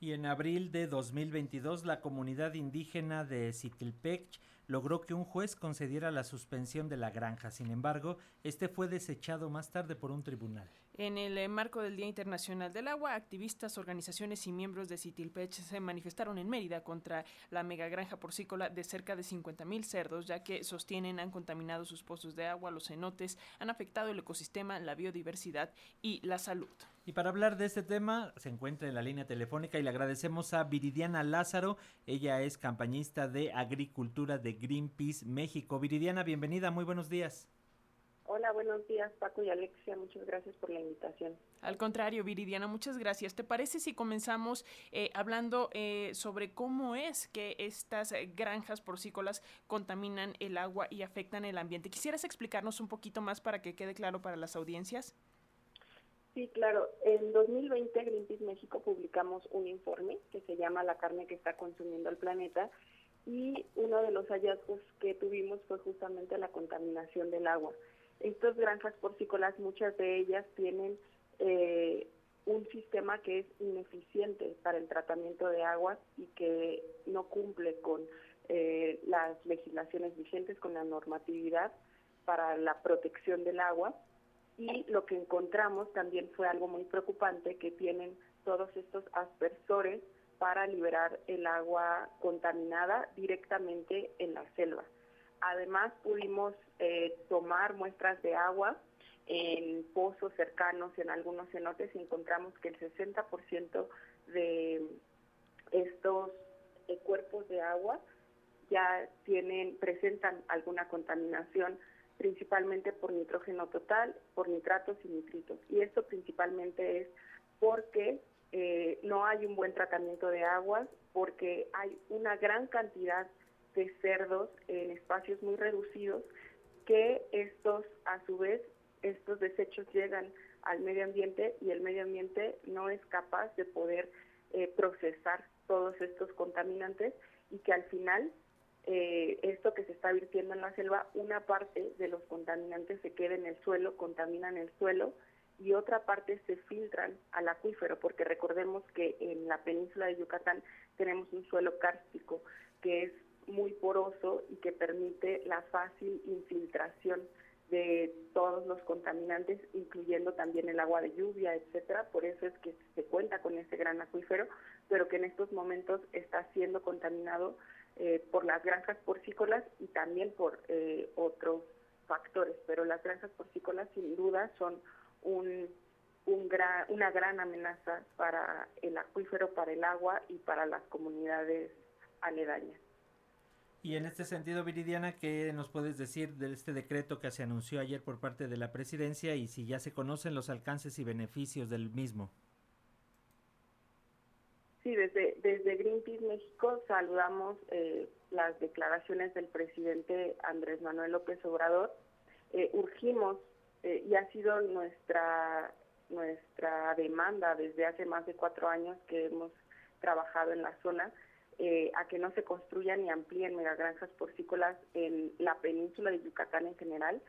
Y en abril de 2022, la comunidad indígena de Citilpech logró que un juez concediera la suspensión de la granja. Sin embargo, este fue desechado más tarde por un tribunal. En el eh, marco del Día Internacional del Agua, activistas, organizaciones y miembros de Citilpech se manifestaron en Mérida contra la megagranja porcícola de cerca de 50.000 cerdos, ya que sostienen han contaminado sus pozos de agua, los cenotes, han afectado el ecosistema, la biodiversidad y la salud. Y para hablar de este tema, se encuentra en la línea telefónica y le agradecemos a Viridiana Lázaro. Ella es campañista de agricultura de Greenpeace México. Viridiana, bienvenida, muy buenos días. Hola, buenos días Paco y Alexia, muchas gracias por la invitación. Al contrario, Viridiana, muchas gracias. ¿Te parece si comenzamos eh, hablando eh, sobre cómo es que estas granjas porcícolas contaminan el agua y afectan el ambiente? ¿Quisieras explicarnos un poquito más para que quede claro para las audiencias? Sí, claro. En 2020 Greenpeace México publicamos un informe que se llama La carne que está consumiendo el planeta y uno de los hallazgos que tuvimos fue justamente la contaminación del agua. Estas granjas porcícolas, muchas de ellas tienen eh, un sistema que es ineficiente para el tratamiento de agua y que no cumple con eh, las legislaciones vigentes, con la normatividad para la protección del agua y lo que encontramos también fue algo muy preocupante, que tienen todos estos aspersores para liberar el agua contaminada directamente en la selva. Además pudimos eh, tomar muestras de agua en pozos cercanos, en algunos cenotes, y encontramos que el 60% de estos eh, cuerpos de agua ya tienen, presentan alguna contaminación principalmente por nitrógeno total, por nitratos y nitritos. Y esto principalmente es porque eh, no hay un buen tratamiento de aguas, porque hay una gran cantidad de cerdos en espacios muy reducidos que estos, a su vez, estos desechos llegan al medio ambiente y el medio ambiente no es capaz de poder eh, procesar todos estos contaminantes y que al final eh, esto que se está virtiendo en la selva, una parte de los contaminantes se queda en el suelo, contaminan el suelo y otra parte se filtran al acuífero, porque recordemos que en la península de Yucatán tenemos un suelo kárstico que es muy poroso y que permite la fácil infiltración de todos los contaminantes, incluyendo también el agua de lluvia, etcétera. Por eso es que se cuenta con ese gran acuífero, pero que en estos momentos está siendo contaminado eh, por las granjas porcícolas y también por eh, otros factores, pero las granjas porcícolas sin duda son un, un una gran amenaza para el acuífero, para el agua y para las comunidades aledañas. Y en este sentido, Viridiana, ¿qué nos puedes decir de este decreto que se anunció ayer por parte de la presidencia y si ya se conocen los alcances y beneficios del mismo? Sí, desde, desde Greenpeace México saludamos eh, las declaraciones del presidente Andrés Manuel López Obrador. Eh, urgimos, eh, y ha sido nuestra, nuestra demanda desde hace más de cuatro años que hemos trabajado en la zona, a que no se construyan ni amplíen megagranjas porcícolas en la península de Yucatán en general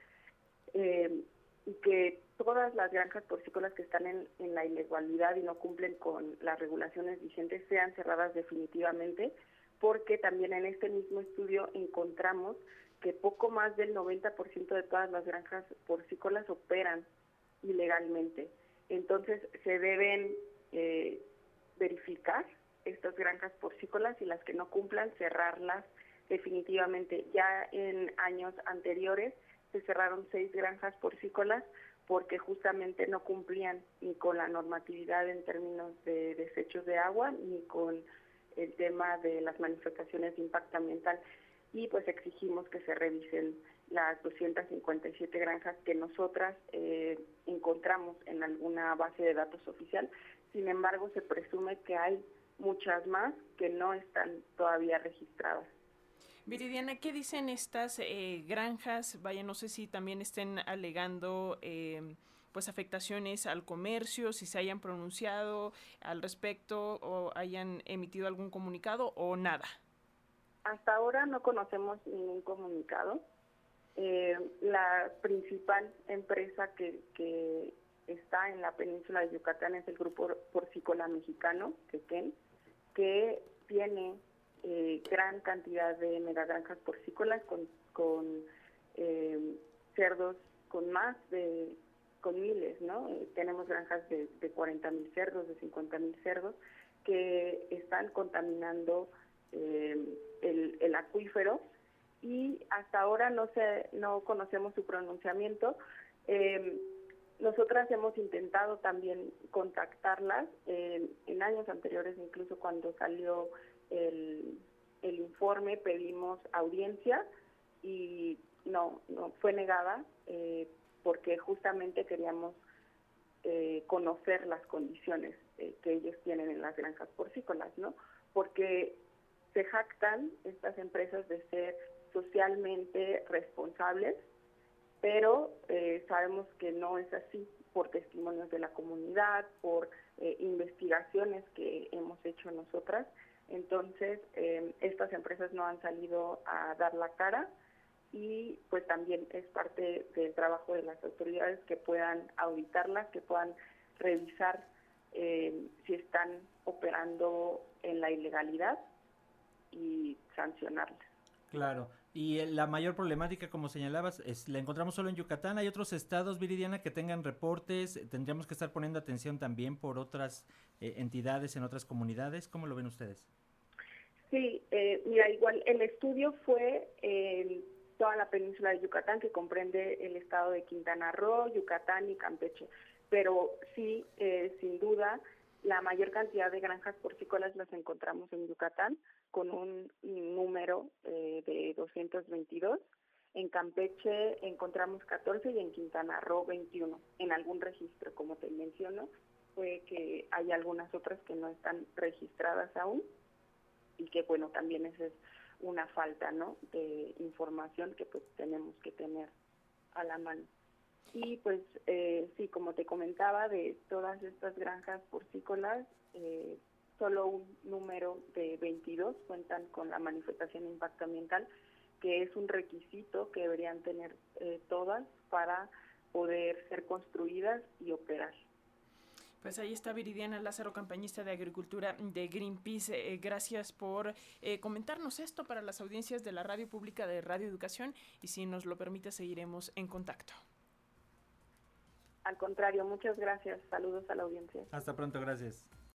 y que todas las granjas porcícolas que están en, la ilegalidad y no cumplen con las regulaciones vigentes sean cerradas definitivamente, porque también en este mismo estudio encontramos que poco más del 90% de todas las granjas porcícolas operan ilegalmente. Entonces se deben eh, verificar estas granjas porcícolas y las que no cumplan cerrarlas definitivamente. Ya en años anteriores se cerraron seis granjas porcícolas porque justamente no cumplían ni con la normatividad en términos de desechos de agua ni con el tema de las manifestaciones de impacto ambiental y pues exigimos que se revisen las 257 granjas que nosotras eh, encontramos en alguna base de datos oficial. Sin embargo, se presume que hay muchas más que no están todavía registradas. Viridiana, ¿qué dicen estas eh, granjas? Vaya, no sé si también estén alegando eh, pues afectaciones al comercio, si se hayan pronunciado al respecto o hayan emitido algún comunicado o nada. Hasta ahora no conocemos ningún comunicado. Eh, la principal empresa que, que está en la península de Yucatán es el grupo porcícola mexicano, Quequén, que tiene eh, gran cantidad de megagranjas porcícolas con, con eh, cerdos con más de con miles, ¿no? Eh, tenemos granjas de, de 40 mil cerdos, de 50 mil cerdos, que están contaminando el, el, acuífero y hasta ahora no se, no conocemos su pronunciamiento. Nosotras hemos intentado también contactarlas en años anteriores, incluso cuando salió el, el informe, pedimos audiencia y no, no fue negada eh, porque justamente queríamos eh, conocer las condiciones eh, que ellos tienen en las granjas porcícolas, ¿no? Porque se jactan estas empresas de ser socialmente responsables, pero sabemos que no es así por testimonios de la comunidad, por investigaciones que hemos hecho nosotras. Entonces, estas empresas no han salido a dar la cara y pues también es parte del trabajo de las autoridades que puedan auditarlas, que puedan revisar eh, si están operando en la ilegalidad y sancionarlas. Claro, y la mayor problemática, como señalabas, es la encontramos solo en Yucatán. ¿Hay otros estados, Viridiana, que tengan reportes? ¿Tendríamos que estar poniendo atención también por otras eh, entidades en otras comunidades? ¿Cómo lo ven ustedes? Sí, eh, mira, igual el estudio fue en toda la península de Yucatán, que comprende el estado de Quintana Roo, Yucatán y Campeche. Pero sí, eh, sin duda, la mayor cantidad de granjas porcícolas las encontramos en Yucatán, con un número eh, de 222. En Campeche encontramos 14 y en Quintana Roo 21. En algún registro, como te menciono, fue que hay algunas otras que no están registradas aún y que, bueno, también ese es una falta ¿no? de información que pues tenemos que tener a la mano. Y pues eh, sí, como te comentaba, de todas estas granjas porcícolas, eh, solo un número de 22 cuentan con la manifestación de impacto ambiental, que es un requisito que deberían tener eh, todas para poder ser construidas y operar. Pues ahí está Viridiana Lázaro, campañista de agricultura de Greenpeace. Eh, gracias por eh, comentarnos esto para las audiencias de la radio pública de Radio Educación y si nos lo permite seguiremos en contacto. Al contrario, muchas gracias. Saludos a la audiencia. Hasta pronto, gracias.